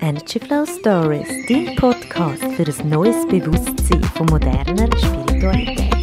Energy Flow Stories, dein Podcast für ein neues Bewusstsein von moderner Spiritualität.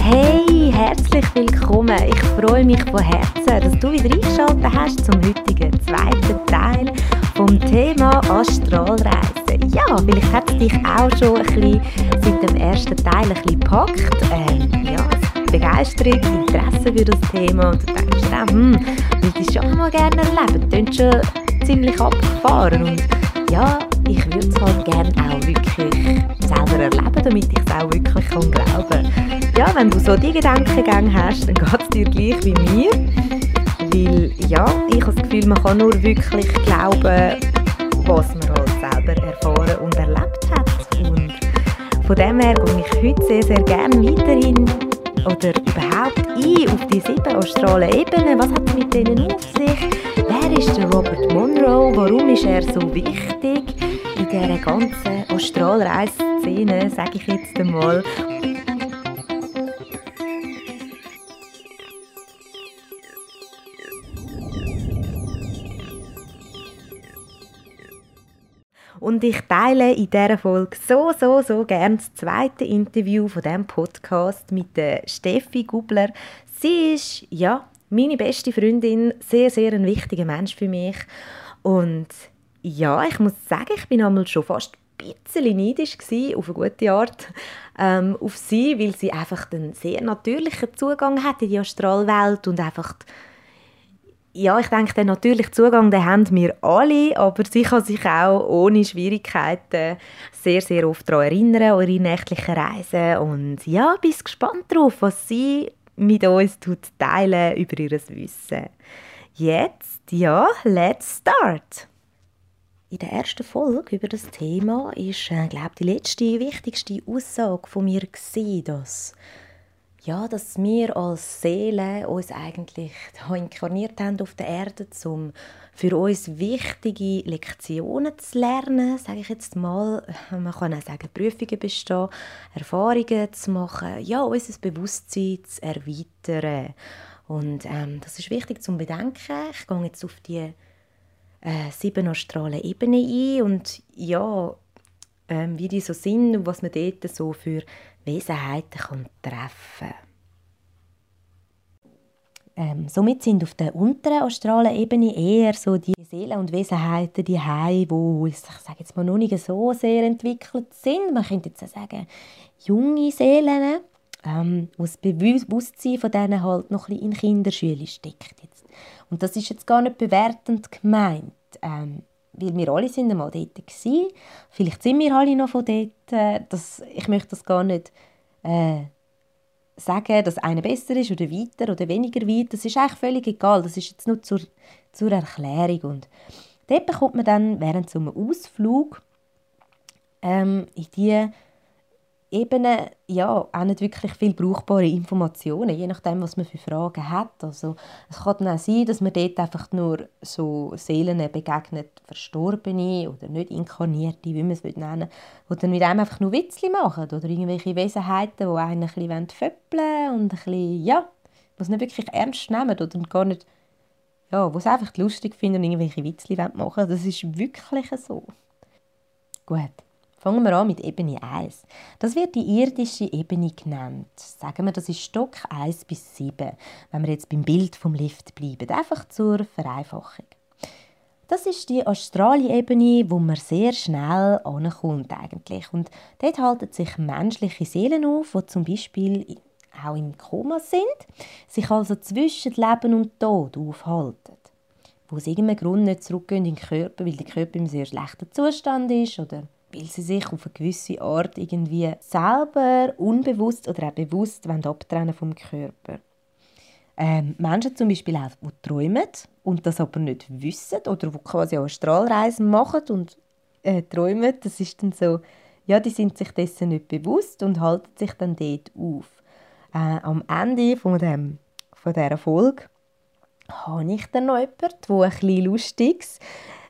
Hey, herzlich willkommen. Ich freue mich von Herzen, dass du wieder eingeschaltet hast zum heutigen zweiten Teil vom Thema Astralreise. Ja, vielleicht hat es dich auch schon ein bisschen seit dem ersten Teil ein bisschen gepackt. Ähm, ja, Begeisterung, Interesse für das Thema und du denkst, auch, hm, würde ich schon mal gerne erleben. Das ziemlich abgefahren und ja, ich würde es halt gerne auch wirklich selber erleben, damit ich es auch wirklich kann glauben Ja, wenn du so die Gedankengänge hast, dann geht es dir gleich wie mir. Weil, ja, ich habe das Gefühl, man kann nur wirklich glauben, was man halt selber erfahren und erlebt hat. Und von dem her gehe ich heute sehr, sehr gerne weiterhin oder überhaupt ein auf die sieben astralen Ebenen. Was hat es mit denen auf sich? Wer ist der Robert Monroe? Warum ist er so wichtig in dieser ganzen Astralreise-Szene, sage ich jetzt einmal? Und ich teile in dieser Folge so, so, so gerne das zweite Interview von diesem Podcast mit der Steffi Gubler. Sie ist, ja, meine beste Freundin, sehr, sehr ein wichtiger Mensch für mich. Und ja, ich muss sagen, ich bin einmal schon fast ein bisschen neidisch gewesen, auf eine gute Art, ähm, auf sie, weil sie einfach einen sehr natürlichen Zugang hat in die Astralwelt und einfach ja, ich denke, den natürlichen Zugang den haben wir alle, aber sie kann sich auch ohne Schwierigkeiten sehr, sehr oft daran erinnern, eure nächtlichen Reisen. Und ja, bin gespannt darauf, was sie mit uns teilen über ihr Wissen. Jetzt, ja, let's start! In der ersten Folge über das Thema ist, äh, glaube die letzte, wichtigste Aussage von mir gewesen, dass ja, dass wir als Seele uns eigentlich inkarniert haben auf der Erde, um für uns wichtige Lektionen zu lernen, sage ich jetzt mal. Man kann auch sagen, Prüfungen bestehen, Erfahrungen zu machen, ja, unser Bewusstsein zu erweitern. Und ähm, das ist wichtig zu bedenken. Ich gehe jetzt auf die äh, sieben astralen Ebenen ein und ja, ähm, wie die so sind und was man dort so für Wesenheiten treffen ähm, Somit sind auf der unteren astralen Ebene eher so die Seelen und Wesenheiten die Hai, wo ich sage jetzt mal noch nicht so sehr entwickelt sind. Man könnte jetzt sagen junge Seelen, ähm, wo das Bewusstsein von denen halt noch ein in Kinderschule steckt jetzt. Und das ist jetzt gar nicht bewertend gemeint. Ähm, weil wir alle sind einmal dort gewesen. Vielleicht sind wir alle noch von dort. Äh, das, ich möchte das gar nicht äh, sagen, dass einer besser ist oder weiter oder weniger weit. Das ist eigentlich völlig egal. Das ist jetzt nur zur, zur Erklärung. Und dort bekommt man dann während so einem Ausflug ähm, in die eben ja, auch nicht wirklich viel brauchbare Informationen, je nachdem, was man für Fragen hat. Also, es kann dann auch sein, dass man dort einfach nur so Seelen begegnet, Verstorbene oder nicht Inkarnierte, wie man es nennen will, die dann mit einem einfach nur Witzli machen oder irgendwelche Wesenheiten, die einen ein bisschen föppeln und ein bisschen, ja, was nicht wirklich ernst nehmen oder gar nicht, ja, wo es einfach lustig finden und irgendwelche Witzli machen Das ist wirklich so. Gut. Fangen wir an mit Ebene 1. Das wird die irdische Ebene genannt. Sagen wir, das ist Stock 1 bis 7, wenn wir jetzt beim Bild vom Lift bleiben. Einfach zur Vereinfachung. Das ist die astrale Ebene, wo man sehr schnell ankommt eigentlich. Und dort halten sich menschliche Seelen auf, die zum Beispiel auch im Koma sind, sich also zwischen Leben und Tod aufhalten. Wo aus irgendeinem Grund nicht zurückgehen in den Körper, weil der Körper im sehr schlechten Zustand ist oder weil sie sich auf eine gewisse Art irgendwie selber unbewusst oder auch bewusst abtrennen vom Körper. Ähm, Menschen zum Beispiel auch, die träumen und das aber nicht wissen oder die quasi auch Strahlreisen machen und äh, träumen, das ist dann so, ja, die sind sich dessen nicht bewusst und halten sich dann dort auf. Äh, am Ende von, dem, von dieser Folge habe ich dann noch jemanden, der bisschen Lustiges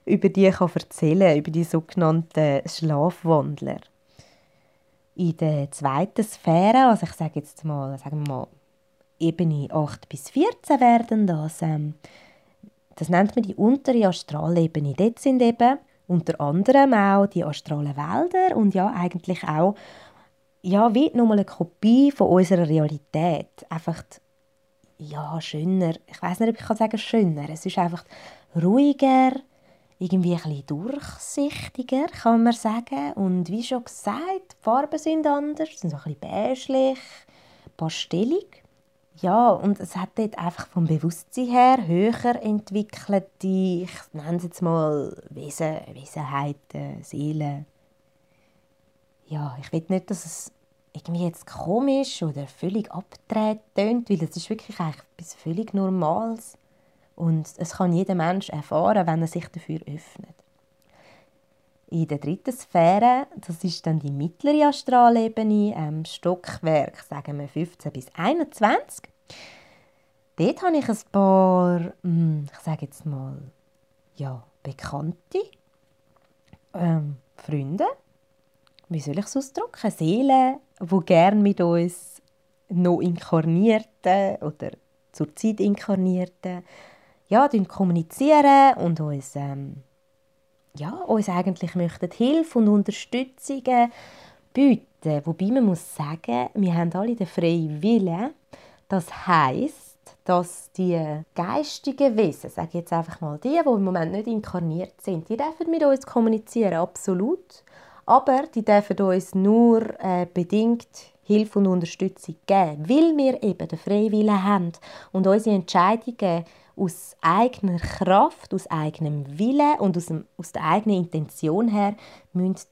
über die kann erzählen über die sogenannten Schlafwandler. In der zweiten Sphäre, also ich sage jetzt mal, sagen wir mal, Ebene 8 bis 14 werden das, ähm, das nennt man die untere Astralebene. Dort sind eben unter anderem auch die astralen Wälder und ja, eigentlich auch ja, wie nochmal eine Kopie von unserer Realität. Einfach, ja, schöner. Ich weiß nicht, ob ich kann sagen schöner. Es ist einfach ruhiger, irgendwie ein bisschen durchsichtiger, kann man sagen. Und wie schon gesagt, die Farben sind anders, sind so ein bisschen beiglich, pastellig. Ja, und es hat dort einfach vom Bewusstsein her höher entwickelte, ich nenne es jetzt mal Wesen, Wesenheiten, Seelen. Ja, ich will nicht, dass es irgendwie jetzt komisch oder völlig abgedreht tönt, weil es ist wirklich eigentlich etwas völlig Normales. Und es kann jeder Mensch erfahren, wenn er sich dafür öffnet. In der dritten Sphäre, das ist dann die mittlere Astralebene, ähm, Stockwerk, sagen wir 15 bis 21. Dort habe ich ein paar, hm, ich sage jetzt mal, ja, Bekannte, ähm, Freunde, wie soll ich es ausdrücken, Seelen, die gerne mit uns noch inkarnierten oder zurzeit inkarnierten ja, kommunizieren und uns, ähm, ja, uns eigentlich möchten Hilfe und Unterstützung bieten. Wobei man muss sagen, wir haben alle den freien Willen. Das heißt, dass die geistigen Wesen, sage ich jetzt einfach mal, die, die im Moment nicht inkarniert sind, die dürfen mit uns kommunizieren, absolut. Aber die dürfen uns nur äh, bedingt Hilfe und Unterstützung geben, weil wir eben den Freiwillen haben und unsere Entscheidungen aus eigener Kraft, aus eigenem Willen und aus, dem, aus der eigenen Intention her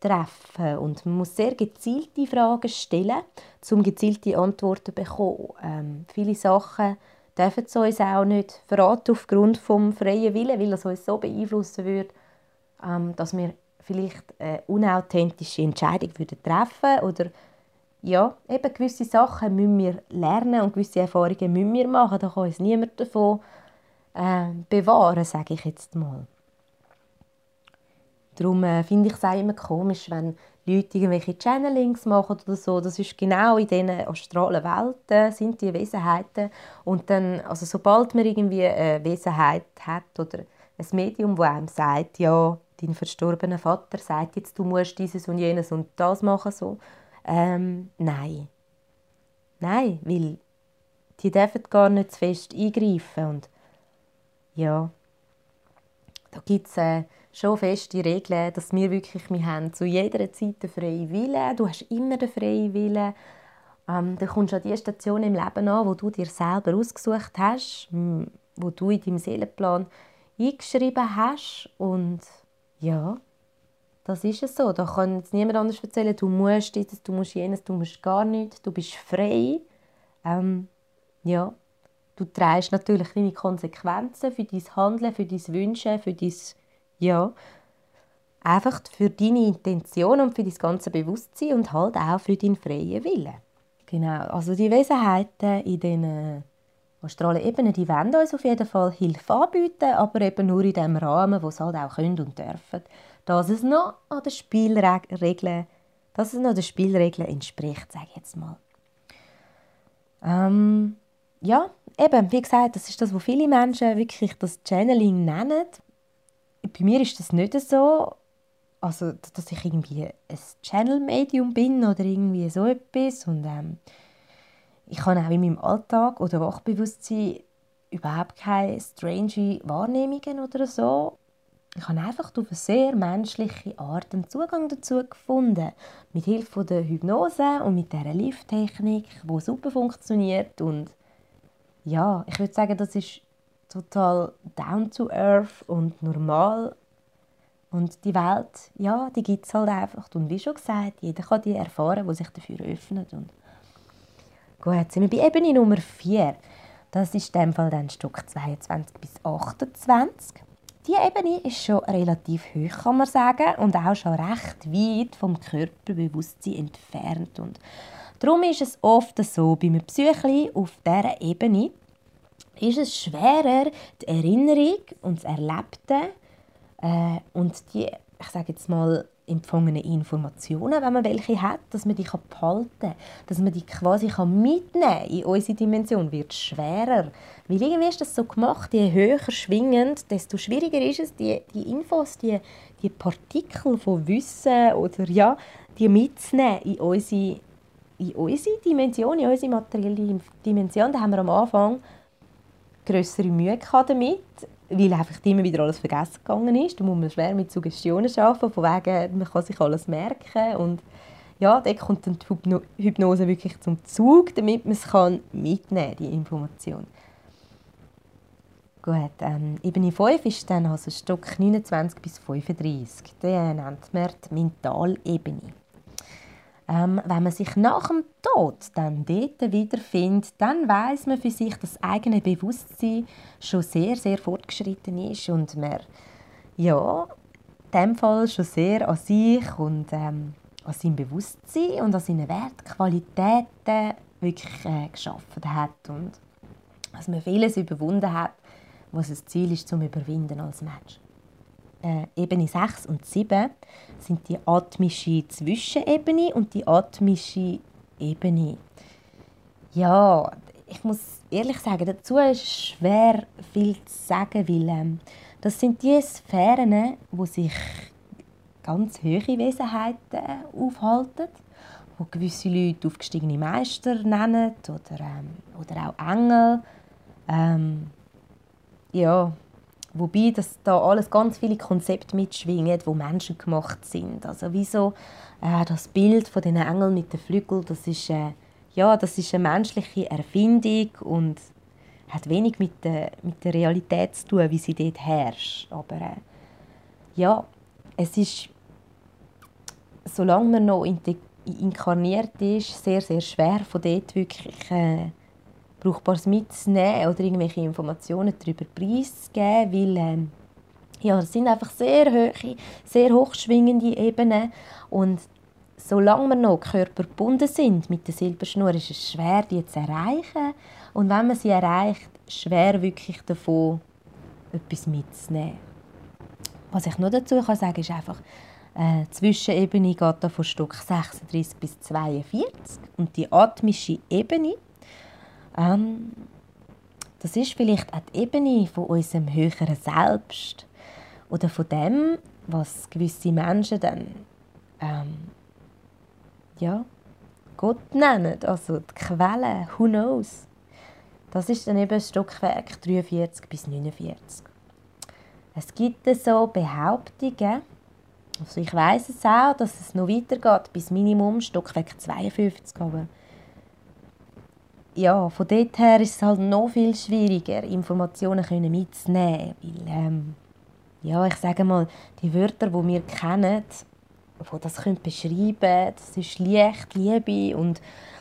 treffen Und man muss sehr gezielte Fragen stellen, um gezielte Antworten zu bekommen. Ähm, viele Sachen dürfen sie uns auch nicht verraten aufgrund des freien Willen, weil es uns so beeinflussen würde, ähm, dass wir vielleicht eine unauthentische Entscheidung würden treffen oder ja, eben gewisse Sachen müssen wir lernen und gewisse Erfahrungen müssen wir machen. Da kann uns niemand davon äh, bewahren, sage ich jetzt mal. Darum äh, finde ich es auch immer komisch, wenn Leute irgendwelche Channelings machen oder so. Das ist genau in diesen astralen Welten sind die Wesenheiten. Und dann, also sobald man irgendwie eine Wesenheit hat oder ein Medium, das einem sagt, ja, dein verstorbener Vater sagt jetzt, du musst dieses und jenes und das machen, so. Ähm, nein. Nein, weil die dürfen gar nicht zu fest eingreifen und ja, da gibt es äh, schon feste Regeln, dass wir wirklich, wir haben zu jeder Zeit den freien Willen, du hast immer den freien Willen, ähm, dann kommst du an die Station im Leben an, wo du dir selber ausgesucht hast, wo du in deinem Seelenplan eingeschrieben hast. Und ja, das ist es so. Da kann jetzt niemand anders erzählen, du musst dieses, du musst jenes, du musst gar nichts, du bist frei. Ähm, ja, du trägst natürlich deine Konsequenzen für dein Handeln, für dein Wünschen, für dein, ja, einfach für deine Intention und für dein ganze Bewusstsein und halt auch für deinen freien Willen. Genau, also die Wesenheiten in diesen astralen Ebenen, die wollen uns auf jeden Fall Hilfe anbieten, aber eben nur in dem Rahmen, wo sie halt auch können und dürfen, dass es noch an den Spielregeln, dass es noch den Spielregeln entspricht, sage ich jetzt mal. Ähm, ja, eben, wie gesagt, das ist das, was viele Menschen wirklich das Channeling nennen. Bei mir ist das nicht so, also dass ich irgendwie ein Channel-Medium bin oder irgendwie so etwas und ähm, ich habe auch in meinem Alltag oder Wachbewusstsein überhaupt keine strange Wahrnehmungen oder so. Ich habe einfach auf eine sehr menschliche Art einen Zugang dazu gefunden. Mit Hilfe der Hypnose und mit dieser Lifttechnik, die super funktioniert. Und ja, ich würde sagen, das ist total down to earth und normal. Und die Welt, ja, die gibt es halt einfach. Und wie schon gesagt, jeder kann die erfahren, der sich dafür öffnet. Und Gut, jetzt sind wir bei Ebene Nummer 4. Das ist in dem Fall dann Stück 22 bis 28. Die Ebene ist schon relativ hoch, kann man sagen, und auch schon recht weit vom Körperbewusstsein entfernt. Und darum ist es oft so, bei einem Psychli auf dieser Ebene ist es schwerer, die Erinnerung und das Erlebte äh, und die, ich sage jetzt mal, empfangenen Informationen, wenn man welche hat, dass man die behalten kann, dass man die quasi mitnehmen kann in unsere Dimension, wird schwerer. Weil irgendwie ist das so gemacht, je höher schwingend, desto schwieriger ist es, die, die Infos, die, die Partikel von Wissen oder ja, die mitzunehmen in unsere, in unsere Dimension, in unsere materielle Dimension. Da haben wir am Anfang größere Mühe damit, weil einfach immer wieder alles vergessen gegangen ist. Da muss man schwer mit Suggestionen arbeiten, von wegen, man kann sich alles merken und ja, da kommt dann die Hypnose wirklich zum Zug, damit man es mitnehmen kann, die Information. Gut, ähm, Ebene 5 ist dann also Stock 29 bis 35. Den nennt man die Mentalebene. Ähm, wenn man sich nach dem Tod dann dort wiederfindet, dann weiß man für sich, dass das eigene Bewusstsein schon sehr, sehr fortgeschritten ist und man, ja, in dem Fall schon sehr an sich und ähm, an seinem Bewusstsein und an seinen Wertqualitäten wirklich äh, geschaffen hat und dass man vieles überwunden hat, was das Ziel ist zum Überwinden als Mensch äh, Ebene 6 und 7 sind die atmische Zwischenebene und die atmische Ebene. Ja, ich muss ehrlich sagen, dazu ist schwer viel zu sagen, weil ähm, das sind die Sphären, wo sich ganz hohe Wesenheiten aufhalten, wo gewisse Leute aufgestiegene Meister nennen oder, ähm, oder auch Engel. Ähm, ja, Wobei dass da alles ganz viele Konzepte mitschwingen, wo Menschen gemacht sind. Also wie so, äh, das Bild von den Engeln mit den Flügeln, das ist, äh, ja, das ist eine menschliche Erfindung und hat wenig mit der, mit der Realität zu tun, wie sie dort herrscht. Aber äh, ja, es ist, solange man noch inkarniert ist, sehr, sehr schwer von dort wirklich äh, Brauchbares mitzunehmen oder irgendwelche Informationen darüber preiszugeben, weil ähm, ja, das sind einfach sehr hohe, sehr hochschwingende Ebenen und solange wir noch körpergebunden sind mit der Silberschnur, ist es schwer, die zu erreichen und wenn man sie erreicht, schwer wirklich davon etwas mitzunehmen. Was ich noch dazu kann sagen ist einfach, äh, Zwischenebene geht da von Stock 36 bis 42 und die atmische Ebene ähm, das ist vielleicht auch die Ebene von unserem höheren Selbst oder von dem, was gewisse Menschen dann ähm, ja, Gott nennen, also die Quelle, who knows. Das ist dann eben Stockwerk 43 bis 49. Es gibt so Behauptungen, also ich weiß es auch, dass es noch weitergeht bis Minimum Stockwerk 52, aber ja, von dort her ist es halt noch viel schwieriger, Informationen können mitzunehmen. Weil, ähm, ja, ich sage mal, die Wörter, die wir kennen, die das können beschreiben das ist Licht, Liebe und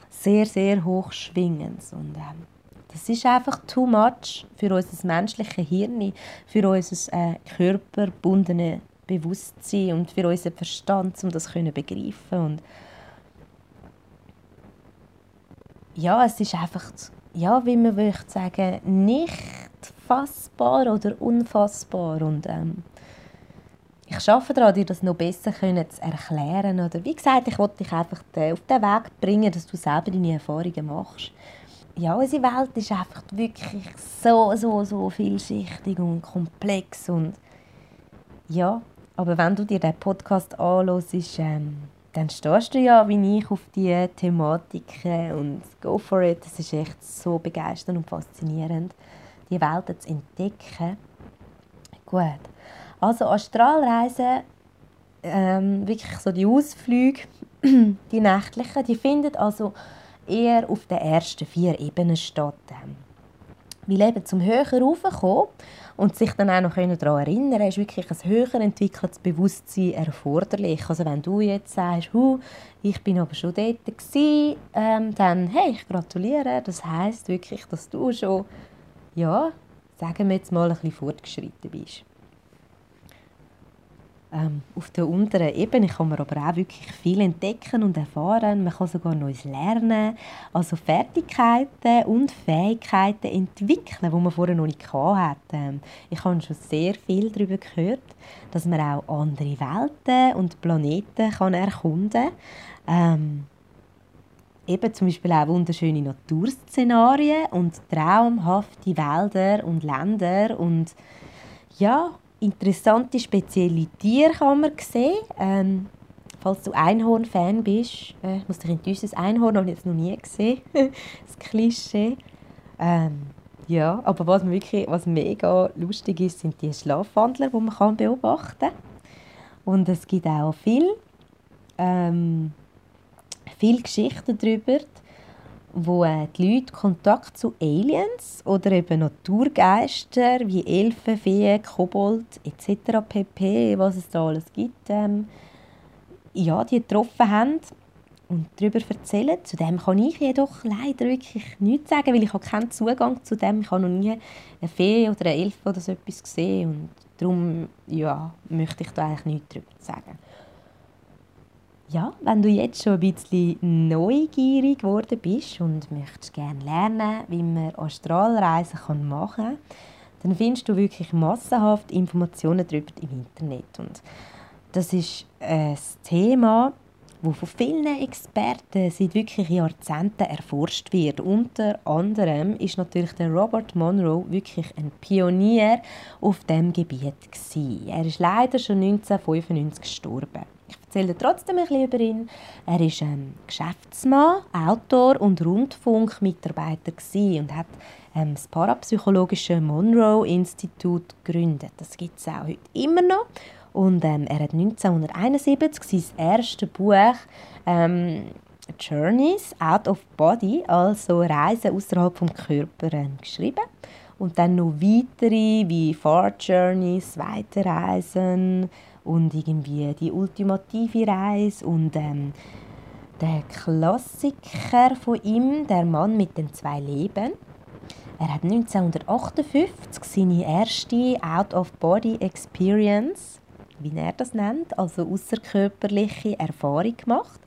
sehr, sehr hochschwingend. Und, ähm, das ist einfach too much für unser menschliches Hirn, für unser äh, körperbundenes Bewusstsein und für unseren Verstand, um das zu begreifen. Und ja, es ist einfach, ja, wie man möchte sagen, nicht fassbar oder unfassbar. Und ähm, ich arbeite daran, dir das noch besser zu erklären. Oder wie gesagt, ich wollte dich einfach auf den Weg bringen, dass du selber deine Erfahrungen machst. Ja, unsere Welt ist einfach wirklich so, so, so vielschichtig und komplex. Und ja, aber wenn du dir den Podcast anhörst, ähm, dann stehst du ja wie ich auf die Thematiken und go for it. Es ist echt so begeisternd und faszinierend, die Welt zu entdecken. Gut. Also Astralreisen, ähm, wirklich so die Ausflüge, die nächtlichen, die finden also eher auf den ersten vier Ebenen statt. Weil eben zum höher raufkommen und sich dann auch noch daran erinnern ist wirklich ein höher entwickeltes Bewusstsein erforderlich. Also wenn du jetzt sagst, Hu, ich bin aber schon dort gewesen, ähm, dann, hey, ich gratuliere. Das heißt wirklich, dass du schon, ja, sagen wir jetzt mal, ein bisschen fortgeschritten bist. Ähm, auf der unteren Ebene kann man aber auch wirklich viel entdecken und erfahren. Man kann sogar Neues lernen, also Fertigkeiten und Fähigkeiten entwickeln, die man vorher noch nicht hatte. Ähm, ich habe schon sehr viel darüber gehört, dass man auch andere Welten und Planeten kann erkunden kann. Ähm, eben zum Beispiel auch wunderschöne Naturszenarien und traumhafte Wälder und Länder und ja, interessante, spezielle Tiere kann man sehen. Ähm, falls du Einhorn-Fan bist, äh, ich muss dich enttäuschen, das Einhorn habe ich jetzt noch nie gesehen. das Klischee. Ähm, ja, aber was, wirklich, was mega lustig ist, sind die Schlafwandler, die man kann beobachten kann. Und es gibt auch viel, ähm, viel Geschichten darüber, wo äh, die Leute Kontakt zu Aliens oder eben Naturgeister wie Elfen, Feen, Kobold etc. pp., was es da alles gibt, ähm, ja, die getroffen haben und darüber erzählen. Zu dem kann ich jedoch leider wirklich nichts sagen, weil ich habe keinen Zugang zu dem. Ich habe noch nie eine Fee oder eine Elfe oder so etwas gesehen und darum ja, möchte ich da eigentlich nichts darüber sagen ja, wenn du jetzt schon ein bisschen neugierig geworden bist und möchtest gerne lernen, wie man Astralreisen machen kann, dann findest du wirklich massenhaft Informationen darüber im Internet. Und das ist ein Thema, das von vielen Experten seit wirklich Jahrzehnten erforscht wird. Unter anderem ist natürlich der Robert Monroe wirklich ein Pionier auf dem Gebiet gewesen. Er ist leider schon 1995 gestorben. Erzähle trotzdem ein bisschen über ihn. Er ist ein Geschäftsmann, Autor und Rundfunkmitarbeiter und hat ähm, das parapsychologische Monroe Institut gegründet. Das gibt es auch heute immer noch. Und ähm, er hat 1971 sein erstes Buch ähm, Journeys Out of Body, also Reisen außerhalb vom Körper, ähm, geschrieben. Und dann noch weitere wie Far Journeys, Weiterreisen, und irgendwie die ultimative Reise und ähm, der Klassiker von ihm, der Mann mit den zwei Leben. Er hat 1958 seine erste Out-of-Body-Experience, wie er das nennt, also außerkörperliche Erfahrung gemacht.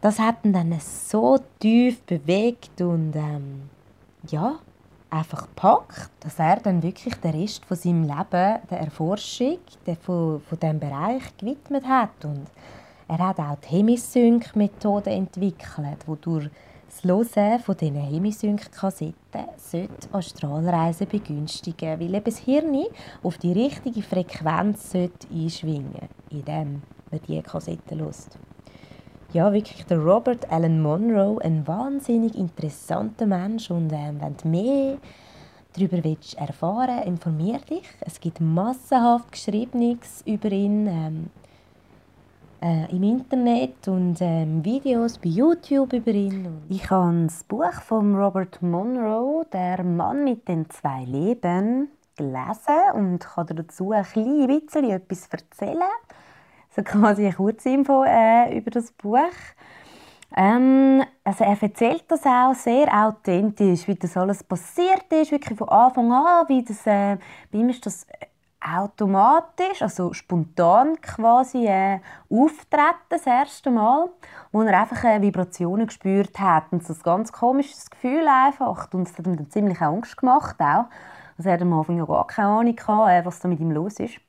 Das hat ihn dann so tief bewegt und ähm, ja, einfach gepackt, dass er dann wirklich den Rest von seinem Leben der Erforschung von, von diesem Bereich gewidmet hat. Und er hat auch die Hemisync-Methode entwickelt, wodurch das Hören von diesen Hemisync-Kassetten Astralreisen begünstigen weil eben das Hirn auf die richtige Frequenz einschwingen sollte, indem man diese Kassetten hört ja, wirklich der Robert Allen Monroe, ein wahnsinnig interessanter Mensch und ähm, wenn du mehr darüber willst erfahren informier dich. Es gibt massenhaft Geschriebenes über ihn ähm, äh, im Internet und ähm, Videos bei YouTube über ihn. Ich habe das Buch von Robert Monroe, «Der Mann mit den zwei Leben», gelesen und kann dazu ein bisschen etwas erzählen so quasi eine Kurzinfo äh, über das Buch. Ähm, also er erzählt das auch sehr authentisch, wie das alles passiert ist, wirklich von Anfang an, wie das, äh, bei ihm ist das automatisch, also spontan quasi äh, auftreten das erste Mal, wo er einfach äh, Vibrationen gespürt hat und so ein ganz komisches Gefühl einfach und es hat ihm dann ziemlich Angst gemacht auch. Also er hat am Anfang ja gar keine Ahnung gehabt, äh, was da mit ihm los ist.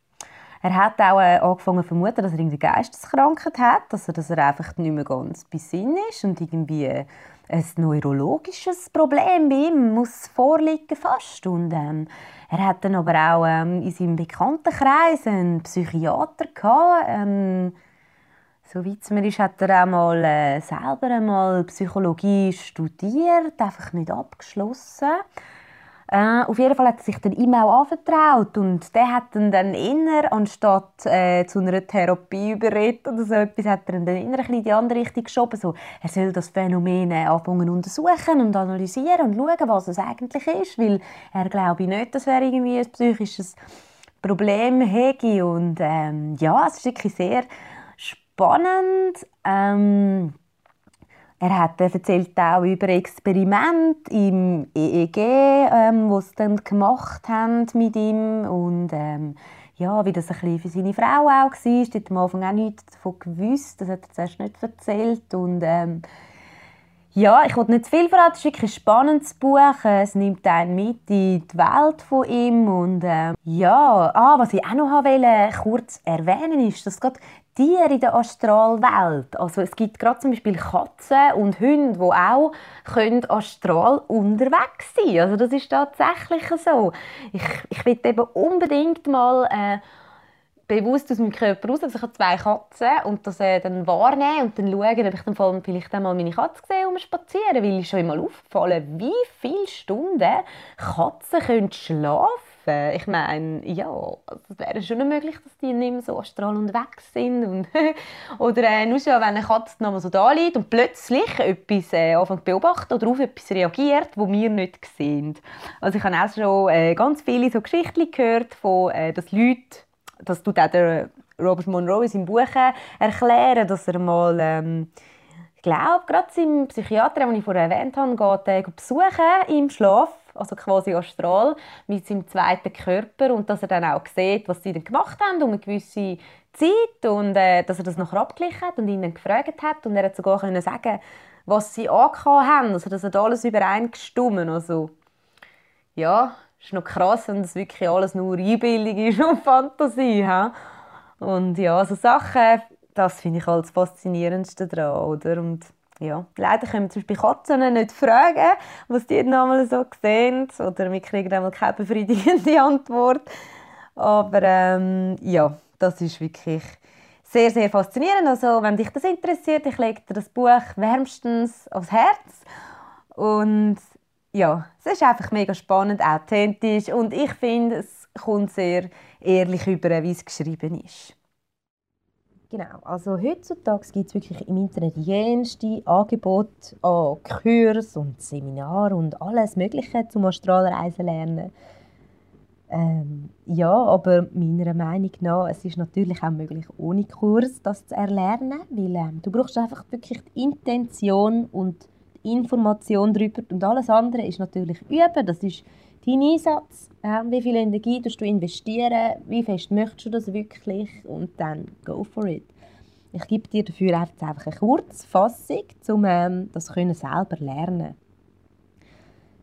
Er hat auch äh, angefangen zu vermuten, dass er irgendwie Geisteskrankheit hat, also dass er einfach nicht mehr ganz bei Sinn ist und irgendwie äh, ein neurologisches Problem bei ihm muss vorliegen fast. Und ähm, er hat dann aber auch ähm, in seinem Bekanntenkreis einen Psychiater gehabt. Ähm, Soweit es mir ist, hat er auch mal äh, selber einmal Psychologie studiert, einfach nicht abgeschlossen. Äh, auf jeden Fall hat er sich dann ihm auch anvertraut und der hat ihn dann inner anstatt äh, zu einer Therapie überredet oder so etwas, hat er ihn dann inner in die andere Richtung geschoben. So, er soll das Phänomen äh, anfangen untersuchen und analysieren und schauen, was es eigentlich ist, weil er glaube ich nicht, dass er irgendwie ein psychisches Problem hätte und ähm, ja, es ist wirklich sehr spannend. Ähm, er hat erzählt auch über Experimente im EEG, ähm, was sie dann gemacht haben mit ihm und ähm, ja, wie das ein für seine Frau auch war. Ich habe am Anfang auch nichts davon gewusst. Das hat er zuerst nicht erzählt. Und, ähm, ja, ich wollte nicht zu viel verraten. Es ist wirklich ein spannendes Buch. Es nimmt einen mit in die Welt von ihm. Und, ähm, ja, ah, was ich auch noch wollte, kurz erwähnen ist, dass gerade Tiere in der Astralwelt. Also es gibt gerade zum Beispiel Katzen und Hunde, die auch können astral unterwegs sein. Also das ist tatsächlich so. Ich, ich will eben unbedingt mal äh, bewusst aus meinem Körper raus, also ich habe zwei Katzen und das äh, dann wahrnehmen und dann schauen, ob ich dann vielleicht einmal meine Katze sehe, um spazieren, weil ich schon einmal aufgefallen, wie viele Stunden Katzen können schlafen helfen. Ich meine, ja, also es wäre schon möglich, dass die nicht mehr so astral unterwegs sind. Und oder äh, nur schon, wenn eine Katze noch mal so da liegt und plötzlich etwas äh, anfängt zu beobachten oder auf etwas reagiert, wo wir nicht sehen. Also ich habe auch schon äh, ganz viele so Geschichten gehört, von, äh, dass Leute, das tut auch der Robert Monroe in seinem Buch äh, erklären, dass er mal... Ähm, ich glaube, gerade seinem Psychiater, den ich vorher erwähnt habe, geht er besuchen im Schlaf also quasi astral, mit seinem zweiten Körper und dass er dann auch sieht, was sie dann gemacht haben um eine gewisse Zeit und äh, dass er das nachher abgeglichen hat und ihn dann gefragt hat und er hat sogar können sagen, was sie angehabt haben, also das hat alles übereingestimmt, also ja, ist noch krass, wenn das wirklich alles nur Einbildung ist und Fantasie, he? und ja, so Sachen, das finde ich als faszinierendste daran, oder? Und ja, leider können wir zum Beispiel Katzen nicht fragen, was die nochmal so sehen. Oder wir kriegen einmal keine befriedigende Antwort. Aber ähm, ja, das ist wirklich sehr, sehr faszinierend. Also, wenn dich das interessiert, ich lege dir das Buch wärmstens aufs Herz. Und ja, es ist einfach mega spannend, authentisch und ich finde, es kommt sehr ehrlich über, wie es geschrieben ist. Genau, also heutzutage gibt es wirklich im Internet jenste Angebote an Kursen und Seminaren und alles Mögliche zum Astralreisen lernen. Ähm, ja, aber meiner Meinung nach, es ist natürlich auch möglich, ohne Kurs das zu erlernen, weil ähm, du brauchst einfach wirklich die Intention und die Information darüber und alles andere ist natürlich üben, das ist dein Einsatz, wie viel Energie du investieren, wie fest möchtest du das wirklich und dann go for it. Ich gebe dir dafür einfach eine Kurzfassung, um ähm, das können selber lernen.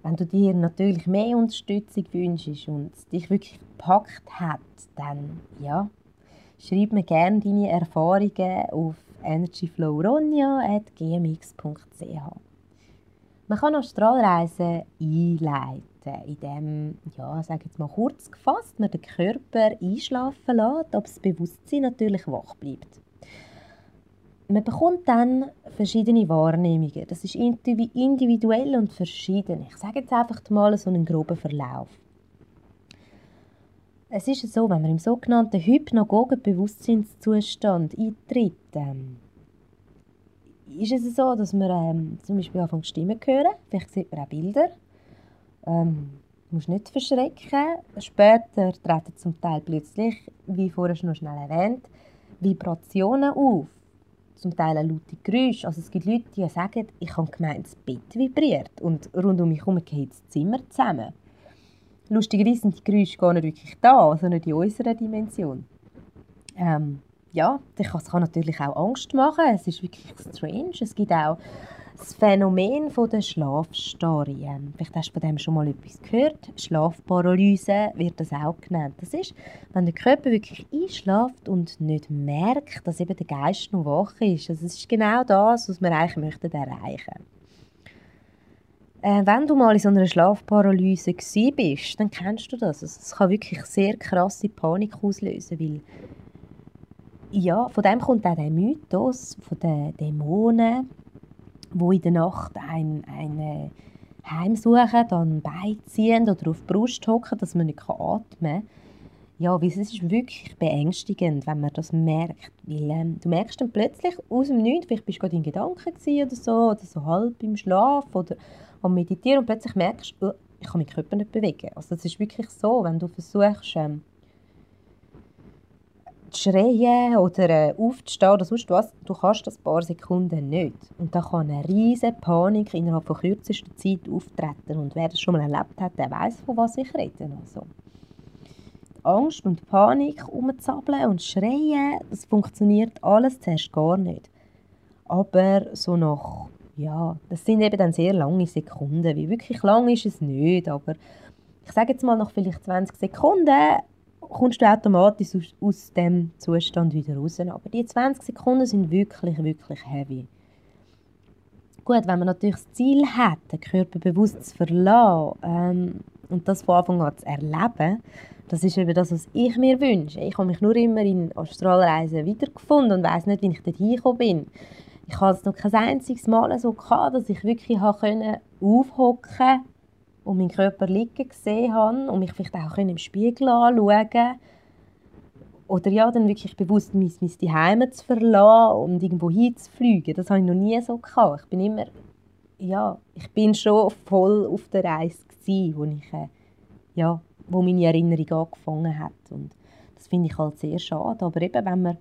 Wenn du dir natürlich mehr Unterstützung wünschst und es dich wirklich gepackt hat, dann ja, schreib mir gerne deine Erfahrungen auf energyflowronja.gmx.ch. Man kann Astralreisen einleiten indem, ja, sage jetzt mal kurz gefasst, man den Körper einschlafen lässt, aber das Bewusstsein natürlich wach bleibt. Man bekommt dann verschiedene Wahrnehmungen. Das ist individuell und verschieden. Ich sage jetzt einfach mal so einen groben Verlauf. Es ist so, wenn man im sogenannten hypnagogen Bewusstseinszustand eintritt, ähm, ist es so, dass man ähm, zum Beispiel anfängt Stimmen hören. Vielleicht sieht man auch Bilder. Ähm, du musst nicht verschrecken. Später treten zum Teil plötzlich, wie vorher schon schnell erwähnt, Vibrationen auf. Zum Teil auch laute Geräusche. Also es gibt Leute, die sagen, ich habe gemeint, das Bett vibriert und rund um mich herum geht das Zimmer zusammen. Lustigerweise sind die Geräusche gar nicht wirklich da, also nicht in unserer Dimension. Ähm, ja, das kann natürlich auch Angst machen. Es ist wirklich strange. Es gibt auch das Phänomen der Schlafstarre. Ähm, vielleicht hast du von dem schon mal etwas gehört. Schlafparalyse wird das auch genannt. Das ist, wenn der Körper wirklich einschläft und nicht merkt, dass eben der Geist noch wach ist. Also es ist genau das, was wir eigentlich möchten erreichen äh, wenn du mal in so einer Schlafparalyse bist, dann kennst du das. Also es kann wirklich sehr krasse Panik auslösen, weil ja, von dem kommt auch der Mythos von den Dämonen, wo in der Nacht ein, eine heimsuchen, dann beiziehen oder auf die Brust hocken, dass man nicht atmen kann. Ja, es ist wirklich beängstigend, wenn man das merkt. Weil, ähm, du merkst dann plötzlich aus dem Nichts, vielleicht bist du gerade in Gedanken oder so, oder so halb im Schlaf oder am Meditieren und plötzlich merkst du, oh, ich kann meinen Körper nicht bewegen. Also es ist wirklich so, wenn du versuchst, ähm, schreien oder äh, aufzustehen oder sonst was, du kannst das ein paar Sekunden nicht. Und da kann eine riesige Panik innerhalb von kürzester Zeit auftreten. Und wer das schon mal erlebt hat, der weiß, von was ich rede. Also. Angst und Panik rumzappeln und schreien. Das funktioniert alles zuerst gar nicht. Aber so nach, ja, das sind eben dann sehr lange Sekunden. Wie wirklich lang ist es nicht, aber ich sage jetzt mal nach vielleicht 20 Sekunden kommst du automatisch aus, aus dem Zustand wieder raus. Aber die 20 Sekunden sind wirklich, wirklich heavy. Gut, wenn man natürlich das Ziel hat, den Körper bewusst zu verlassen ähm, und das von Anfang an zu erleben, das ist eben das, was ich mir wünsche. Ich habe mich nur immer in Astralreisen wiedergefunden und weiß nicht, wie ich dort hingekommen bin. Ich hatte es noch kein einziges Mal so gehabt, dass ich wirklich aufhocken konnte und meinen Körper liegen gesehen habe und mich vielleicht auch im Spiegel anschauen konnte oder ja, dann wirklich bewusst mein, mein Heime zu verlassen und irgendwo hinzufliegen. Das habe ich noch nie so gehabt. Ich bin immer, ja, ich bin schon voll auf der Reise gewesen, wo ich, äh, ja, wo meine Erinnerung angefangen hat. Und das finde ich halt sehr schade. Aber eben, wenn man,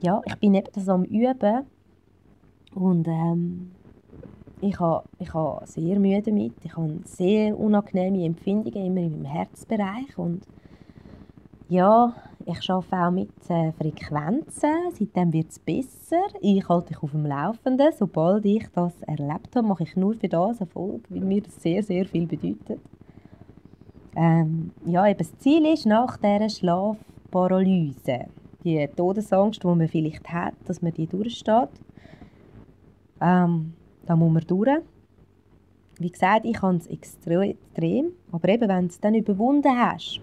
ja, ich bin eben das am Üben und ähm, ich habe ich ha sehr Mühe damit. Ich habe sehr unangenehme Empfindungen immer meinem Herzbereich und ja, ich arbeite auch mit äh, Frequenzen. Seitdem wird es besser. Ich halte dich auf dem Laufenden. Sobald ich das erlebt habe, mache ich nur für das Erfolg, weil mir das sehr, sehr viel bedeutet. Ähm, ja, eben das Ziel ist nach dieser Schlafparalyse, die Todesangst, die man vielleicht hat, dass man die durchsteht. Ähm, da muss man durch. Wie gesagt, ich habe es extrem, aber eben, wenn du es dann überwunden hast,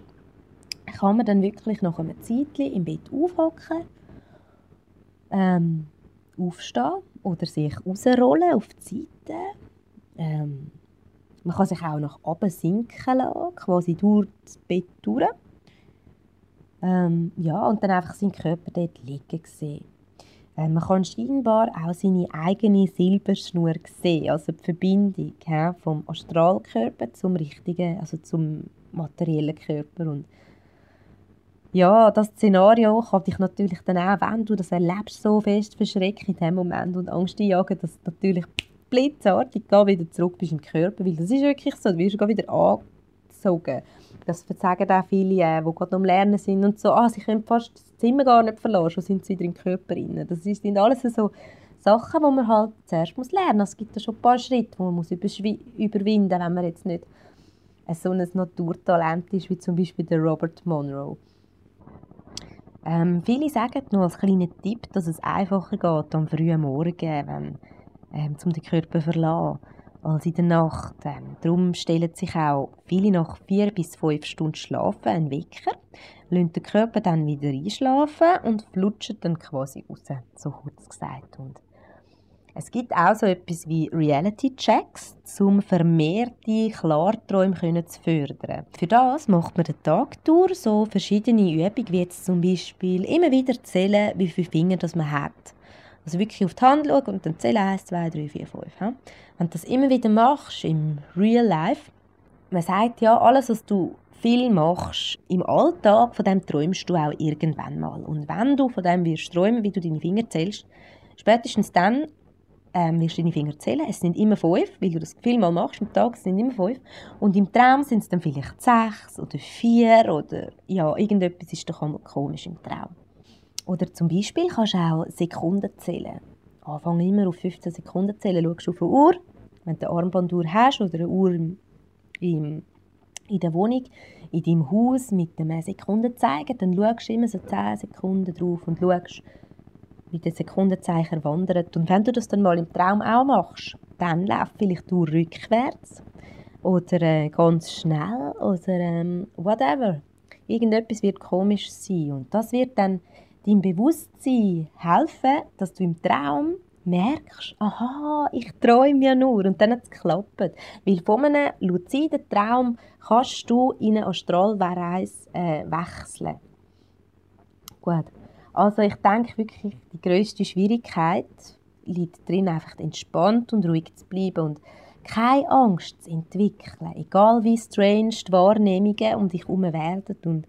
kann man dann wirklich nach einem Zeitchen im Bett aufhocken, ähm, aufstehen oder sich rausrollen auf die Seite. Ähm, man kann sich auch nach oben sinken lassen, quasi durch das Bett durch. Ähm, ja, und dann einfach seinen Körper dort liegen sehen. Ähm, man kann scheinbar auch seine eigene Silberschnur sehen, also die Verbindung vom Astralkörper zum richtigen, also zum materiellen Körper. Und ja, das Szenario kann dich natürlich dann auch, wenn du das erlebst, so fest verschrecken in dem Moment und Angst einjagen, dass du natürlich blitzartig wieder zurück bist im Körper, weil das ist wirklich so, du wirst wieder angezogen. Das sagen auch viele, äh, die gerade am Lernen sind und so, ah, sie können fast das Zimmer gar nicht verlassen, schon sind sie wieder im Körper rein. Das sind alles so Sachen, die man halt zuerst muss lernen muss. Es gibt ja schon ein paar Schritte, die man muss überwinden muss, wenn man jetzt nicht so ein Naturtalent ist, wie zum Beispiel der Robert Monroe. Ähm, viele sagen nur als kleiner Tipp, dass es einfacher geht am frühen Morgen, wenn, ähm, um den Körper zu verlassen, als in der Nacht. Ähm, darum stellen sich auch viele nach vier bis fünf Stunden Schlafen einen Wecker, lassen den Körper dann wieder einschlafen und flutschen dann quasi raus, so kurz gesagt. Und es gibt auch so etwas wie Reality-Checks, um vermehrte Klarträume zu fördern. Für das macht man den Tag durch so verschiedene Übungen, wie jetzt zum Beispiel immer wieder zählen, wie viele Finger das man hat. Also wirklich auf die Hand schauen und dann zählen 1, 2, 3, 4, 5. Wenn du das immer wieder machst im Real Life, man sagt ja, alles, was du viel machst im Alltag, von dem träumst du auch irgendwann mal. Und wenn du von dem wirst träumen, wie du deine Finger zählst, spätestens dann ähm, wirst du deine Finger zählen. Es sind immer fünf, weil du das viel mal machst am Tag, es sind immer fünf. Und im Traum sind es dann vielleicht sechs oder vier oder ja, irgendetwas ist doch komisch im Traum. Oder zum Beispiel kannst du auch Sekunden zählen. Anfang immer auf 15 Sekunden zählen. Schaust auf eine Uhr, wenn du eine Armbanduhr hast oder eine Uhr im, in der Wohnung, in deinem Haus mit einem Sekundenzeiger, dann schaust du immer so 10 Sekunden drauf und schaust, wie der Sekundenzeichen wandert. Und wenn du das dann mal im Traum auch machst, dann läuft vielleicht du rückwärts oder äh, ganz schnell oder ähm, whatever. Irgendetwas wird komisch sein und das wird dann deinem Bewusstsein helfen, dass du im Traum merkst, aha, ich träume ja nur und dann hat es geklappt. Weil von einem luziden Traum kannst du in eine Astralreise äh, wechseln. Gut. Also ich denke wirklich, die größte Schwierigkeit liegt darin, einfach entspannt und ruhig zu bleiben und keine Angst zu entwickeln, egal wie strange die Wahrnehmungen um dich herum werden. Und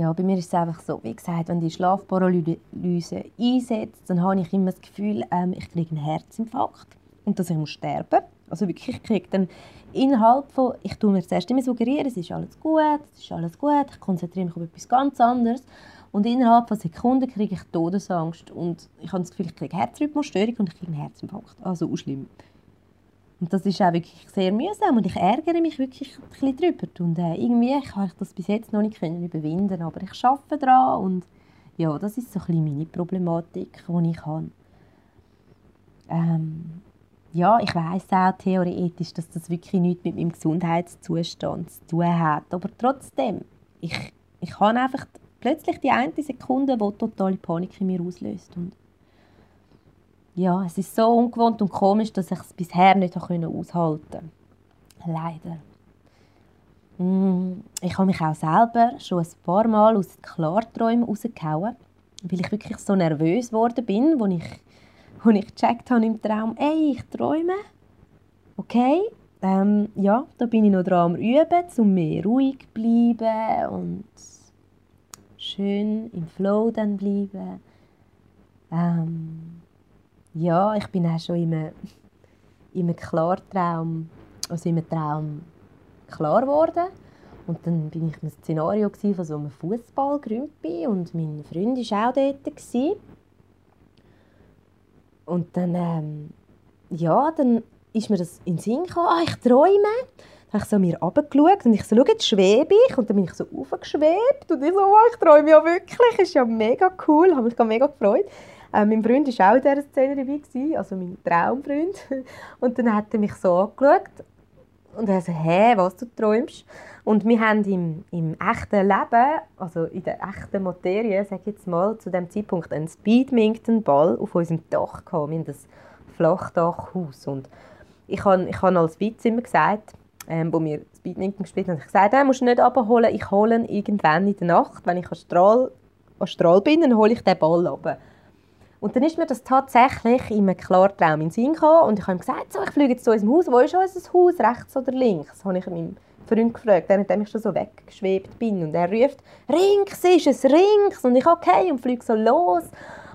ja, bei mir ist es einfach so, wie gesagt, wenn die Schlafparalyse einsetzt, dann habe ich immer das Gefühl, ähm, ich kriege einen Herzinfarkt und dass ich muss sterben. Also wirklich, ich kriege dann innerhalb von, ich tue mir zuerst immer suggerieren, es ist alles gut, es ist alles gut, ich konzentriere mich auf etwas ganz anderes und innerhalb von Sekunden kriege ich Todesangst und ich habe das Gefühl, ich kriege Herzrhythmusstörung und ich kriege einen Herzinfarkt. Also schlimm. Und das ist auch wirklich sehr mühsam und ich ärgere mich wirklich ein bisschen drüber. Und äh, irgendwie kann ich das bis jetzt noch nicht können überwinden, aber ich arbeite daran und ja, das ist so ein bisschen meine Problematik, die ich habe. Ähm, ja, ich weiß auch theoretisch, dass das wirklich nichts mit meinem Gesundheitszustand zu tun hat, aber trotzdem, ich, ich habe einfach plötzlich die eine Sekunde, die totale Panik in mir auslöst und ja, es ist so ungewohnt und komisch, dass ich es bisher nicht aushalten konnte. Leider. Mm, ich habe mich auch selber schon ein paar Mal aus den Klarträumen rausgehauen, weil ich wirklich so nervös geworden bin, als ich, als ich gecheckt habe im Traum, ey, ich träume. Okay, ähm, ja, da bin ich noch dran am Üben, um mehr ruhig zu bleiben und schön im Flow dann bleiben. Ähm, ja, ich bin auch schon in einem, in einem Klartraum, also in Traum klar geworden. Und dann bin ich in einem Szenario von so einem Fußballgrümpi und mein Freund war auch dort. Gewesen. Und dann, ähm, ja, dann ist mir das in den Sinn gekommen, ah, ich träume. Dann habe ich so mir runtergeschaut und ich so, schau, jetzt schwebe ich. Und dann bin ich so aufgeschwebt und ich so, oh, ich träume ja wirklich. Ist ja mega cool, habe mich mega gefreut. Äh, mein Freund war auch in dieser Szene dabei, gewesen, also mein Traumfreund. Und dann hat er mich so angeschaut und er so, hä, was du träumst? Und wir haben im, im echten Leben, also in der echten Materie, sage ich jetzt mal, zu dem Zeitpunkt einen Speedminton-Ball auf unserem Dach gehabt. Wir das Flachdachhaus. Und ich habe ich hab als Witz immer gesagt, ähm, wo wir Speedminton gespielt haben, ich gesagt, den musst du nicht abholen, ich hole ihn irgendwann in der Nacht, wenn ich astral, astral bin, dann hole ich den Ball runter. Und dann ist mir das tatsächlich in einem Klartraum in den Sinn gekommen und ich habe ihm gesagt, so, ich fliege jetzt zu unserem Haus, wo ist unser Haus, rechts oder links? Das habe ich meinem Freund gefragt, während ich schon so weggeschwebt bin. Und er ruft, «Rinks ist es, Rinks!» Und ich «Okay» und fliege so los.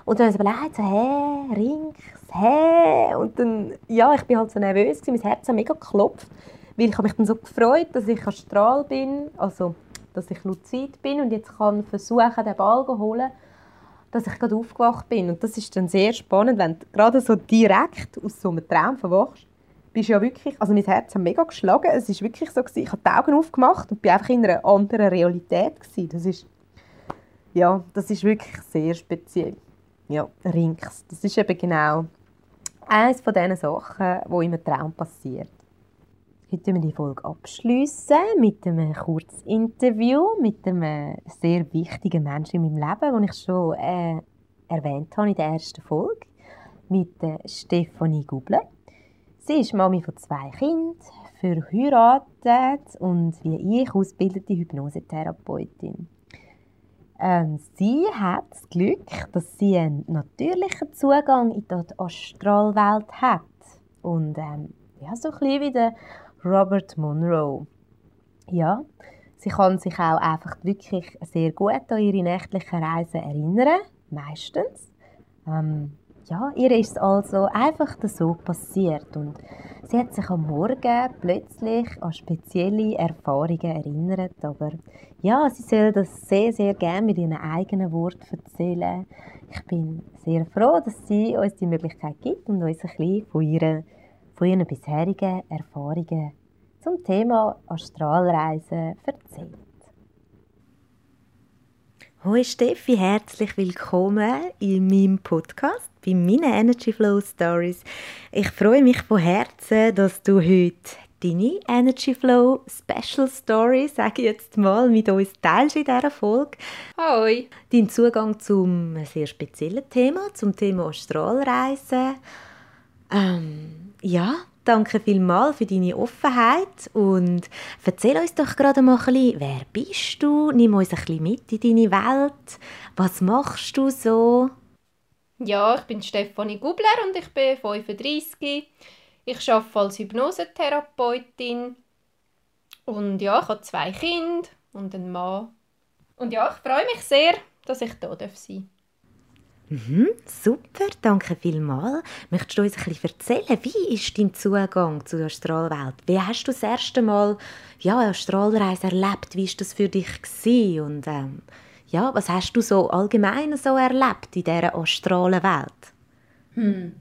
Und dann habe ich überlegt, so, «Hä, Rinks, hä?» Und dann, ja, ich bin halt so nervös, mein Herz hat mega geklopft, weil ich habe mich dann so gefreut, dass ich astral bin, also dass ich luzid bin und jetzt kann versuchen, den Ball zu holen dass ich gerade aufgewacht bin. Und das ist dann sehr spannend, wenn du gerade so direkt aus so einem Traum verwachst. Bist ja wirklich, also mein Herz hat mega geschlagen. Es ist wirklich so gewesen, ich habe die Augen aufgemacht und bin einfach in einer anderen Realität gewesen. Das ist, ja, das ist wirklich sehr speziell. Ja, Rinks. Das ist eben genau eines von diesen Sachen, in einem Traum passiert. Heute wir die Folge abschließen mit einem kurzen Interview mit einem sehr wichtigen Menschen in meinem Leben, den ich schon äh, erwähnt habe in der ersten Folge, mit äh, Stefanie Gubler. Sie ist Mami von zwei Kindern, verheiratet und wie ich ausgebildete Hypnosetherapeutin. Ähm, sie hat das Glück, dass sie einen natürlichen Zugang in die Astralwelt hat und ähm, ja, so ein bisschen wie der Robert Monroe. Ja, sie kann sich auch einfach wirklich sehr gut an ihre nächtlichen Reisen erinnern, meistens. Ähm, ja, ihr ist es also einfach so passiert und sie hat sich am Morgen plötzlich an spezielle Erfahrungen erinnert, aber ja, sie soll das sehr, sehr gerne mit ihren eigenen Worten erzählen. Ich bin sehr froh, dass sie uns die Möglichkeit gibt und uns ein bisschen von ihren von ihren bisherigen Erfahrungen zum Thema Astralreisen erzählt. Hallo Steffi, herzlich willkommen in meinem Podcast bei meinen Energy Flow Stories. Ich freue mich von Herzen, dass du heute deine Energy Flow Special Story, sage ich jetzt mal, mit uns teilst in dieser Folge. Hoi! Dein Zugang zum sehr speziellen Thema, zum Thema Astralreisen. Ähm, ja, danke vielmals für deine Offenheit und erzähl uns doch gerade mal ein bisschen, wer bist du? Nimm uns ein bisschen mit in deine Welt. Was machst du so? Ja, ich bin Stefanie Gubler und ich bin 35. Ich arbeite als Hypnosetherapeutin und ja, ich habe zwei Kinder und einen Mann. Und ja, ich freue mich sehr, dass ich hier sein darf. Mhm, super, danke vielmals. Möchtest du uns ein bisschen erzählen, wie ist dein Zugang zur Astralwelt? Wie hast du das erste Mal ja, eine Astralreise erlebt? Wie war das für dich? Gewesen? Und ähm, ja, was hast du so allgemein so erlebt in dieser astralen Welt? Hm.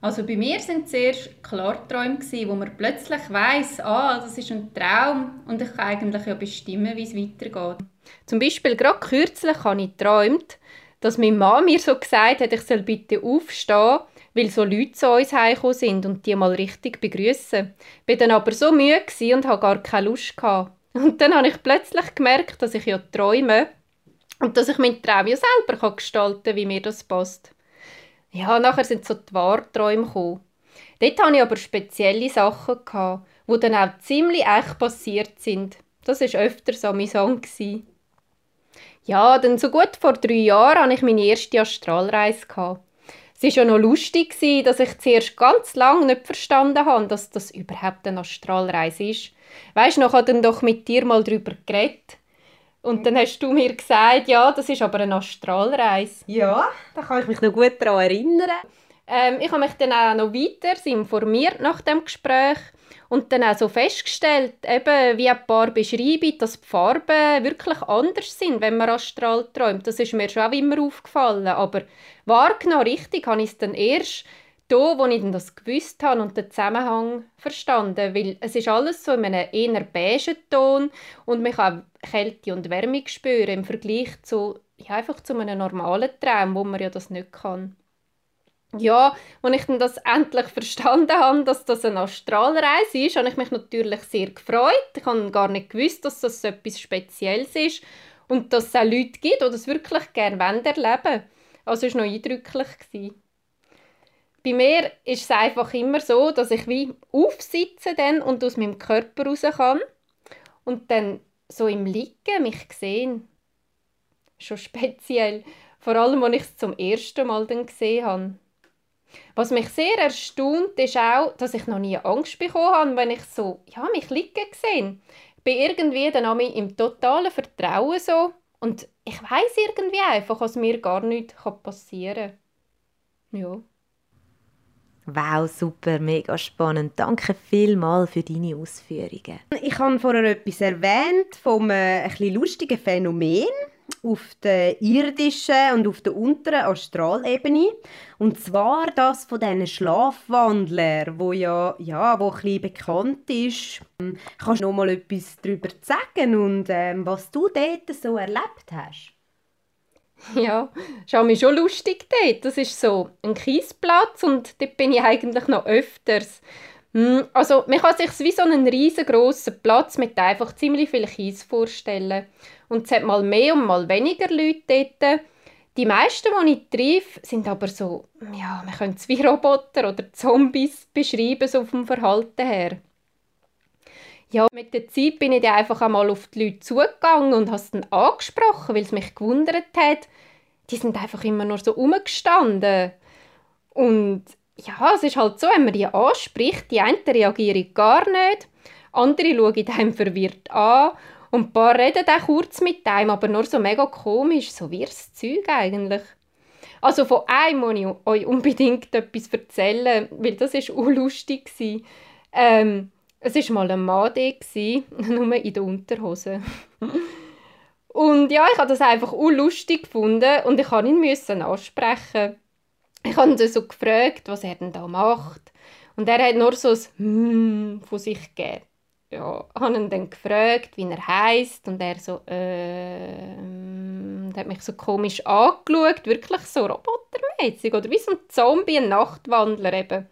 Also bei mir sind zuerst Klarträume wo man plötzlich weiß, ah, das ist ein Traum und ich kann eigentlich ja bestimmen, wie es weitergeht. Zum Beispiel gerade kürzlich habe ich geträumt, dass meine Mama mir so gesagt hat, ich soll bitte aufstehen, weil so Leute zu uns heimgekommen sind und die mal richtig begrüßen. War dann aber so müde und hatte gar keine Lust. Gehabt. Und dann habe ich plötzlich gemerkt, dass ich ja träume und dass ich meinen Traum ja selber gestalten kann, wie mir das passt. Ja, nachher sind so die Wahrträume gekommen. Dort hatte ich aber spezielle Sachen, gehabt, die dann auch ziemlich echt passiert sind. Das war öfter so mein Song. Ja, dann so gut vor drei Jahren hatte ich meine erste Astralreise. Es war ja noch lustig, dass ich zuerst ganz lange nicht verstanden habe, dass das überhaupt eine Astralreise ist. Weißt du, noch habe dann doch mit dir mal darüber geredet. Und dann hast du mir gesagt, ja, das ist aber eine Astralreise. Ja, da kann ich mich noch gut daran erinnern. Ähm, ich habe mich dann auch noch weiter informiert nach dem Gespräch und dann auch so festgestellt, eben, wie ein paar beschreiben, dass die Farben wirklich anders sind, wenn man astral träumt. Das ist mir schon auch immer aufgefallen. Aber wahrgenommen richtig habe ich es dann erst da, wo ich das gewusst habe und den Zusammenhang verstanden. Weil es ist alles so in einem eher beigen Ton und man kann Kälte und Wärme spüren im Vergleich zu, ja, einfach zu einem normalen Traum, wo man ja das nicht kann ja, als ich dann das endlich verstanden habe, dass das eine Astralreise ist, habe ich mich natürlich sehr gefreut. Ich habe gar nicht gewusst, dass das etwas Spezielles ist und dass es auch Leute gibt, die das wirklich gerne erleben wollen. Also es war noch eindrücklich. Bei mir ist es einfach immer so, dass ich wie aufsitze dann und aus meinem Körper raus kann und dann so im Liegen mich sehen. Schon speziell. Vor allem, als ich es zum ersten Mal dann gesehen habe. Was mich sehr erstaunt, ist auch, dass ich noch nie Angst bekommen habe, wenn ich so, ja, mich liegen gesehen. Ich bin irgendwie dann im totalen Vertrauen so und ich weiß irgendwie einfach, was mir gar nicht passieren kann. Ja. Wow, super, mega spannend. Danke vielmals für deine Ausführungen. Ich habe vorher etwas erwähnt vom äh, ein lustigen Phänomen auf der irdischen und auf der unteren Astralebene. Und zwar das von diesen Schlafwandlern, wo ja, ja wo ein bekannt ist. Kannst du noch mal etwas darüber sagen und ähm, was du dort so erlebt hast? Ja, ist auch schon lustig dort. Das ist so ein Kiesplatz und dort bin ich eigentlich noch öfters. Hm, also man kann sich wie so einen riesengroßen Platz mit einfach ziemlich viel Kies vorstellen. Und es hat mal mehr und mal weniger Leute dort. Die meisten, die ich treffe, sind aber so, ja, man könnte es wie Roboter oder Zombies beschreiben, so vom Verhalten her. Ja, mit der Zeit bin ich dann einfach einmal auf die Leute zugegangen und habe es dann angesprochen, weil es mich gewundert hat. Die sind einfach immer nur so rumgestanden. Und ja, es ist halt so, wenn man die anspricht, die einen reagieren gar nicht, andere schauen einem verwirrt an und ein paar reden auch kurz mit einem, aber nur so mega komisch, so wie das Zeug eigentlich. Also von einem muss ich euch unbedingt etwas erzählen, weil das war unlustig. Ähm, es war mal ein Mann da, nur in der Unterhose. und ja, ich habe das einfach unlustig gefunden und ich musste ihn ansprechen. Ich habe ihn so gefragt, was er denn da macht. Und er hat nur so ein «Hm» von sich gegeben ja, habe ihn dann gefragt, wie er heißt und er so, äh, hat mich so komisch angeschaut, wirklich so robotermäßig oder wie so ein Zombie, ein Nachtwandler eben.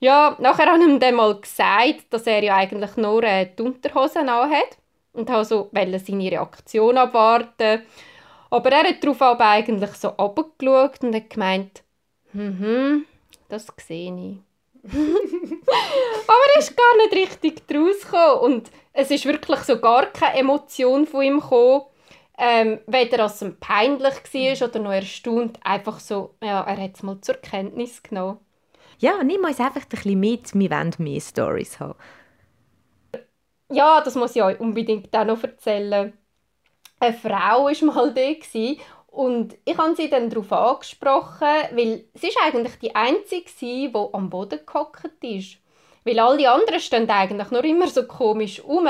Ja, nachher habe ich ihm dann mal gesagt, dass er ja eigentlich nur äh, die Unterhosen hat und habe so seine Reaktion abwarten. Aber er hat darauf aber eigentlich so abgeschaut und hat gemeint, mhm, das sehe ich. aber er ist gar nicht richtig draus gekommen. und es ist wirklich so gar keine Emotion von ihm gekommen. Ähm, weder als es peinlich war oder noch erstaunt, einfach so, ja, er hat es mal zur Kenntnis genommen. Ja, nimm uns einfach ein bisschen mit, wir wollen mehr Stories haben. Ja, das muss ich euch unbedingt auch noch erzählen. Eine Frau war mal da Und ich habe sie dann darauf angesprochen, weil sie ist eigentlich die Einzige die am Boden gehockt ist. Weil alle anderen stehen eigentlich nur immer so komisch rum.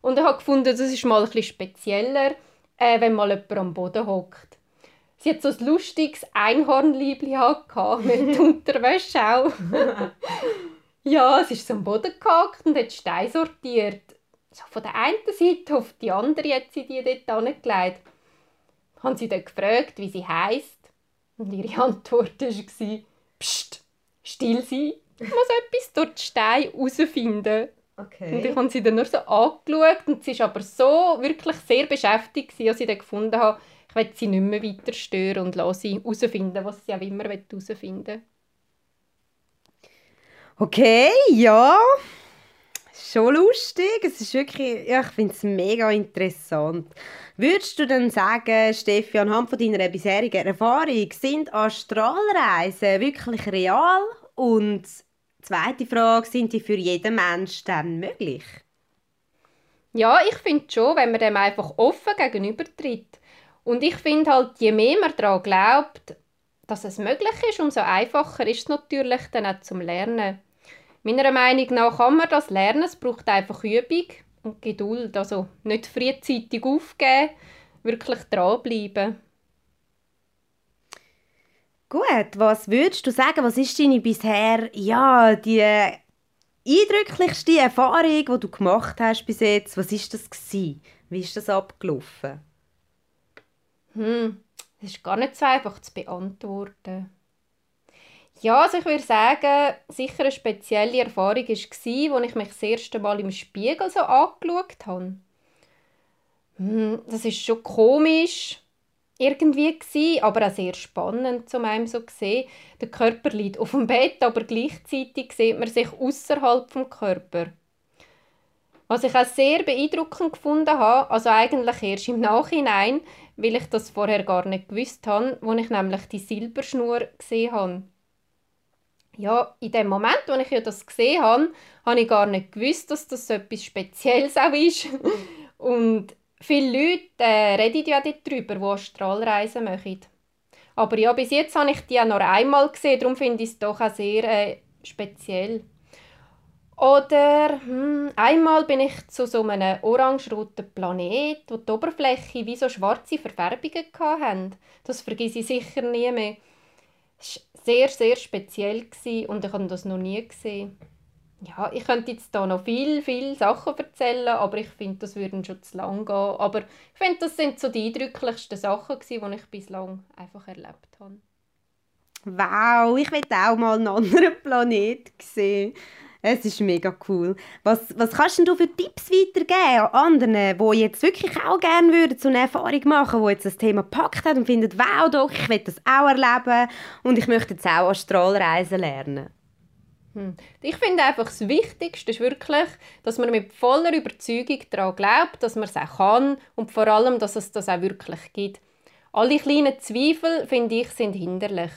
Und ich habe gefunden, das ist mal ein bisschen spezieller, äh, wenn mal jemand am Boden hockt. Sie hat so ein lustiges Einhornliebli mit Unterwäsche auch. ja, sie ist so am Boden gehockt und hat Steine sortiert. So von der einen Seite auf die andere hat sie die dort angelegt. Haben sie dann gefragt, wie sie heisst. Und ihre Antwort war, Psst, still sein. Ich muss etwas durch die Steine herausfinden. Okay. Und ich habe sie dann nur so angeschaut und sie war aber so wirklich sehr beschäftigt, als ich dann gefunden habe, ich will sie nicht mehr weiter stören und lasse sie herausfinden, was sie auch immer herausfinden will. Okay, ja. Schon lustig. Es ist wirklich, ja, ich finde es mega interessant. Würdest du dann sagen, Steffi, anhand von deiner bisherigen Erfahrung, sind Astralreisen wirklich real? Und zweite Frage, sind die für jeden Menschen dann möglich? Ja, ich finde schon, wenn man dem einfach offen gegenübertritt. Und ich finde halt, je mehr man daran glaubt, dass es möglich ist, umso einfacher ist es natürlich dann auch zum Lernen. Meiner Meinung nach kann man das lernen, es braucht einfach Übung und Geduld. Also nicht frühzeitig aufgeben, wirklich dranbleiben. Gut, was würdest du sagen, was ist deine bisher, ja, die eindrücklichste Erfahrung, die du gemacht hast bis jetzt? Was ist das gewesen? Wie ist das abgelaufen? Hm, das ist gar nicht so einfach zu beantworten. Ja, also ich würde sagen, sicher eine spezielle Erfahrung war, als ich mich das erste Mal im Spiegel so angeschaut habe. Hm, das ist schon komisch irgendwie gewesen, aber auch sehr spannend zu einem so sehen. Der Körper liegt auf dem Bett, aber gleichzeitig sieht man sich außerhalb vom Körper. Was ich auch sehr beeindruckend gefunden habe, also eigentlich erst im Nachhinein, weil ich das vorher gar nicht gewusst habe, wo ich nämlich die Silberschnur gesehen habe. Ja, in dem Moment, wo ich das gesehen habe, habe ich gar nicht gewusst, dass das etwas Spezielles auch ist. Und viele Leute äh, reden ja darüber, die Astralreisen machen. Aber ja, bis jetzt habe ich die ja noch einmal gesehen, darum finde ich es doch auch sehr äh, speziell. Oder hm, einmal bin ich zu so einem orange-roten Planet, wo die Oberfläche wie so schwarze Verfärbungen hatte. Das vergesse ich sicher nie mehr. Es sehr, sehr speziell und ich habe das noch nie gesehen. Ja, ich könnte jetzt da noch viel, viel Sachen erzählen, aber ich finde, das würde schon zu lang gehen. Aber ich finde, das sind so die eindrücklichsten Sachen, die ich bislang einfach erlebt habe. Wow, ich will auch mal einen anderen Planet sehen. Es ist mega cool. Was, was kannst du für Tipps weitergeben an anderen, die jetzt wirklich auch gerne würden, so eine Erfahrung machen, die jetzt das Thema gepackt haben und finden, wow, doch, ich will das auch erleben und ich möchte jetzt auch Astralreisen lernen? Hm. Ich finde einfach das Wichtigste ist wirklich, dass man mit voller Überzeugung daran glaubt, dass man es auch kann und vor allem, dass es das auch wirklich gibt. Alle kleinen Zweifel, finde ich, sind hinderlich.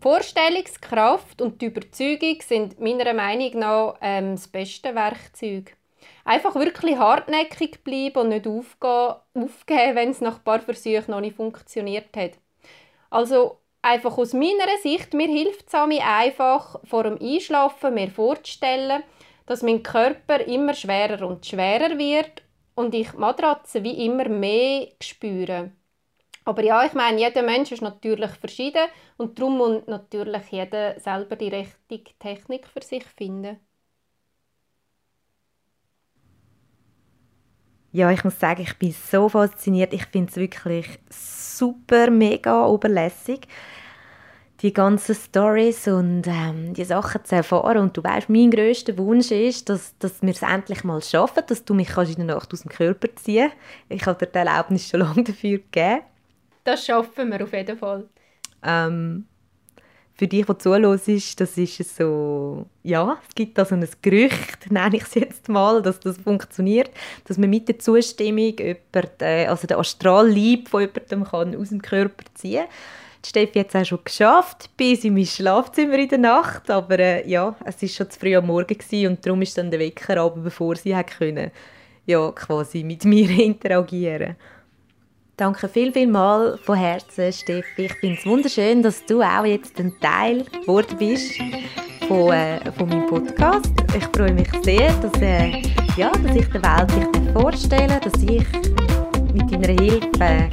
Vorstellungskraft und die Überzeugung sind meiner Meinung nach ähm, das beste Werkzeug. Einfach wirklich hartnäckig bleiben und nicht aufgehen, aufgeben, wenn es nach ein paar Versuchen noch nicht funktioniert hat. Also einfach aus meiner Sicht, mir hilft es einfach vor dem Einschlafen mir vorzustellen, dass mein Körper immer schwerer und schwerer wird und ich die Matratze wie immer mehr spüre. Aber ja, ich meine, jeder Mensch ist natürlich verschieden und darum muss natürlich jeder selber die richtige Technik für sich finden. Ja, ich muss sagen, ich bin so fasziniert. Ich finde es wirklich super, mega oberlässig, die ganzen Stories und ähm, die Sachen zu erfahren. Und du weißt, mein größter Wunsch ist, dass, dass wir es endlich mal schaffen, dass du mich in der Nacht aus dem Körper ziehen kannst. Ich habe dir die Erlaubnis schon lange dafür gegeben. Das schaffen wir auf jeden Fall. Ähm, für dich, die zuhörst, das ist so, ja, es gibt da so ein Gerücht, nenne ich es jetzt mal, dass das funktioniert, dass man mit der Zustimmung jemand, äh, also den Astrallieb von jemandem kann aus dem Körper ziehen kann. Steffi hat es auch schon geschafft, bis in mein Schlafzimmer in der Nacht, aber äh, ja, es war schon zu früh am Morgen gewesen, und darum ist dann der Wecker aber bevor sie können, ja, quasi mit mir interagieren Danke viel, viel mal von Herzen, Steffi. Ich finde es wunderschön, dass du auch jetzt ein Teil geworden bist von, äh, von meinem Podcast. Ich freue mich sehr, dass, äh, ja, dass ich der Welt dich vorstellen dass ich mit deiner Hilfe äh,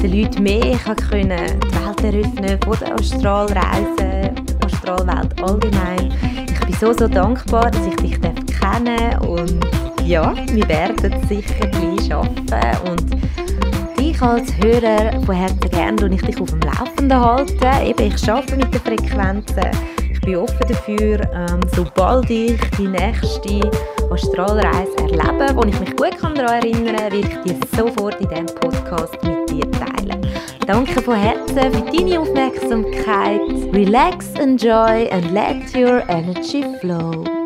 den Leuten mehr können, die Welt eröffnen von der Astralreise, Astralwelt allgemein. Ich bin so, so dankbar, dass ich dich kennen darf und ja, wir werden sicher gleich arbeiten und dich als Hörer von Herzen gerne und ich dich auf dem Laufenden halten. Eben, ich arbeite mit den Frequenzen. Ich bin offen dafür, ähm, sobald ich die nächste Astralreise erlebe, wo ich mich gut daran erinnern kann, werde ich die sofort in diesem Podcast mit dir teilen. Danke von Herzen für deine Aufmerksamkeit. Relax, enjoy and let your energy flow.